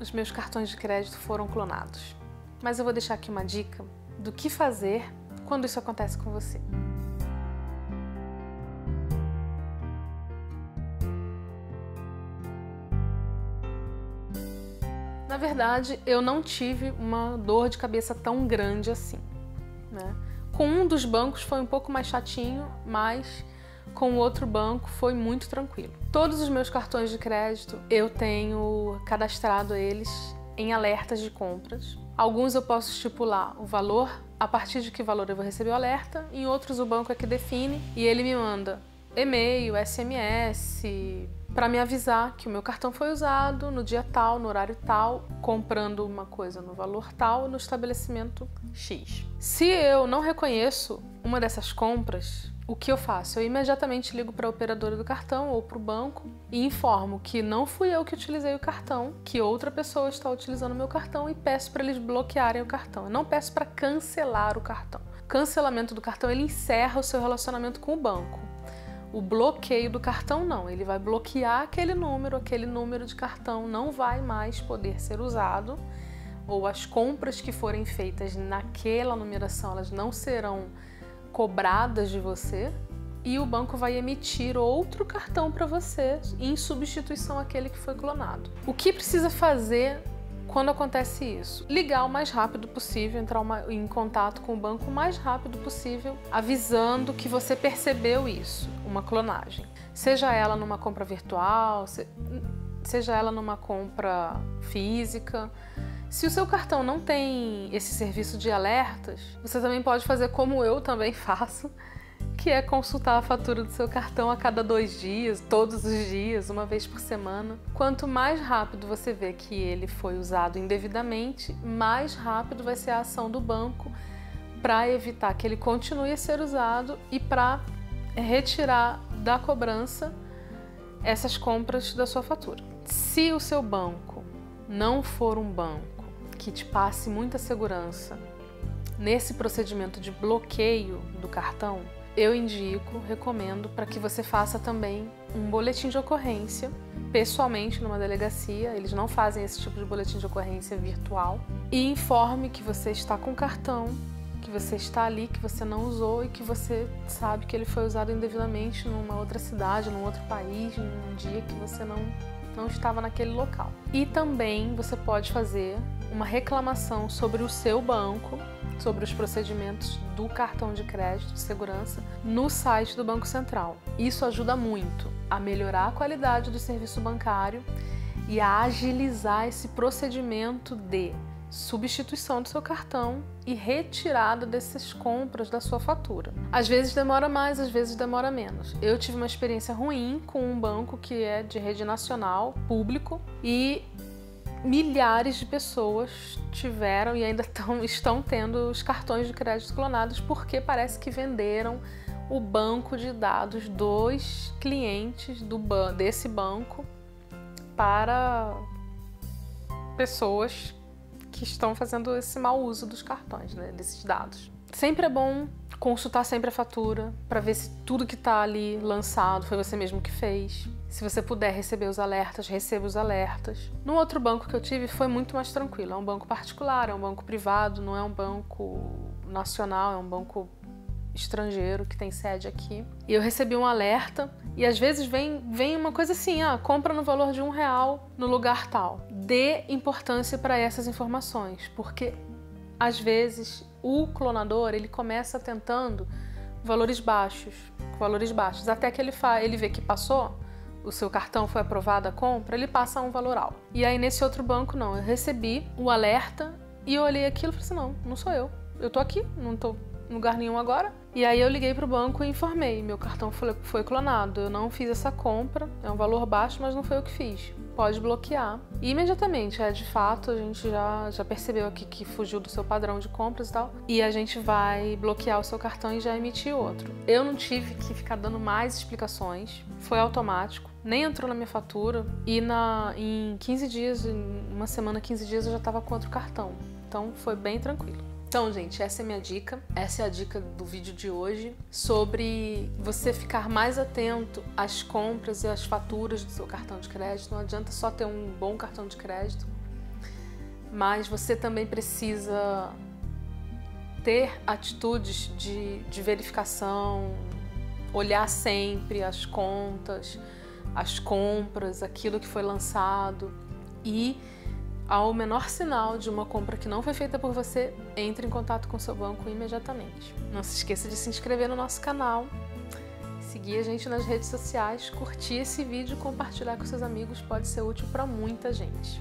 os meus cartões de crédito foram clonados. Mas eu vou deixar aqui uma dica do que fazer quando isso acontece com você. Na verdade, eu não tive uma dor de cabeça tão grande assim. Né? Com um dos bancos foi um pouco mais chatinho, mas com outro banco foi muito tranquilo. Todos os meus cartões de crédito eu tenho cadastrado eles em alertas de compras. Alguns eu posso estipular o valor, a partir de que valor eu vou receber o alerta, em outros o banco é que define e ele me manda e-mail, SMS, para me avisar que o meu cartão foi usado no dia tal, no horário tal, comprando uma coisa no valor tal, no estabelecimento X. Se eu não reconheço uma dessas compras, o que eu faço? Eu imediatamente ligo para a operadora do cartão ou para o banco e informo que não fui eu que utilizei o cartão, que outra pessoa está utilizando o meu cartão e peço para eles bloquearem o cartão. Eu não peço para cancelar o cartão. O cancelamento do cartão ele encerra o seu relacionamento com o banco. O bloqueio do cartão não, ele vai bloquear aquele número, aquele número de cartão não vai mais poder ser usado, ou as compras que forem feitas naquela numeração, elas não serão cobradas de você, e o banco vai emitir outro cartão para você em substituição àquele que foi clonado. O que precisa fazer quando acontece isso? Ligar o mais rápido possível, entrar uma, em contato com o banco o mais rápido possível, avisando que você percebeu isso, uma clonagem. Seja ela numa compra virtual, se, seja ela numa compra física. Se o seu cartão não tem esse serviço de alertas, você também pode fazer como eu também faço, que é consultar a fatura do seu cartão a cada dois dias, todos os dias, uma vez por semana. Quanto mais rápido você vê que ele foi usado indevidamente, mais rápido vai ser a ação do banco para evitar que ele continue a ser usado e para retirar da cobrança essas compras da sua fatura. Se o seu banco não for um banco que te passe muita segurança nesse procedimento de bloqueio do cartão, eu indico, recomendo para que você faça também um boletim de ocorrência pessoalmente numa delegacia. Eles não fazem esse tipo de boletim de ocorrência virtual e informe que você está com cartão, que você está ali, que você não usou e que você sabe que ele foi usado indevidamente numa outra cidade, num outro país, num dia que você não não estava naquele local. E também você pode fazer uma reclamação sobre o seu banco sobre os procedimentos do cartão de crédito de segurança no site do Banco Central. Isso ajuda muito a melhorar a qualidade do serviço bancário e a agilizar esse procedimento de substituição do seu cartão e retirada dessas compras da sua fatura. Às vezes demora mais, às vezes demora menos. Eu tive uma experiência ruim com um banco que é de rede nacional, público, e milhares de pessoas tiveram e ainda tão, estão tendo os cartões de crédito clonados porque parece que venderam o banco de dados dos clientes do ban desse banco para pessoas que estão fazendo esse mau uso dos cartões, né, desses dados. Sempre é bom consultar sempre a fatura para ver se tudo que está ali lançado foi você mesmo que fez. Se você puder receber os alertas, receba os alertas. No outro banco que eu tive foi muito mais tranquilo. É um banco particular, é um banco privado, não é um banco nacional, é um banco estrangeiro que tem sede aqui. E eu recebi um alerta e às vezes vem, vem uma coisa assim, ah, compra no valor de um real no lugar tal. Dê importância para essas informações, porque às vezes o clonador ele começa tentando valores baixos, valores baixos, até que ele, fa ele vê que passou, o seu cartão foi aprovado a compra, ele passa um valor alto. E aí nesse outro banco não, eu recebi o alerta e eu olhei aquilo e falei assim, não, não sou eu. Eu tô aqui, não tô em lugar nenhum agora. E aí eu liguei pro banco e informei, meu cartão foi clonado, eu não fiz essa compra, é um valor baixo, mas não foi eu que fiz. Pode bloquear. E imediatamente, é de fato, a gente já, já percebeu aqui que fugiu do seu padrão de compras e tal. E a gente vai bloquear o seu cartão e já emitir outro. Eu não tive que ficar dando mais explicações, foi automático nem entrou na minha fatura e na, em 15 dias, em uma semana, 15 dias eu já estava com outro cartão. Então foi bem tranquilo. Então, gente, essa é minha dica. Essa é a dica do vídeo de hoje sobre você ficar mais atento às compras e às faturas do seu cartão de crédito. Não adianta só ter um bom cartão de crédito mas você também precisa ter atitudes de, de verificação, olhar sempre as contas, as compras, aquilo que foi lançado e ao menor sinal de uma compra que não foi feita por você, entre em contato com seu banco imediatamente. Não se esqueça de se inscrever no nosso canal, seguir a gente nas redes sociais, curtir esse vídeo e compartilhar com seus amigos, pode ser útil para muita gente.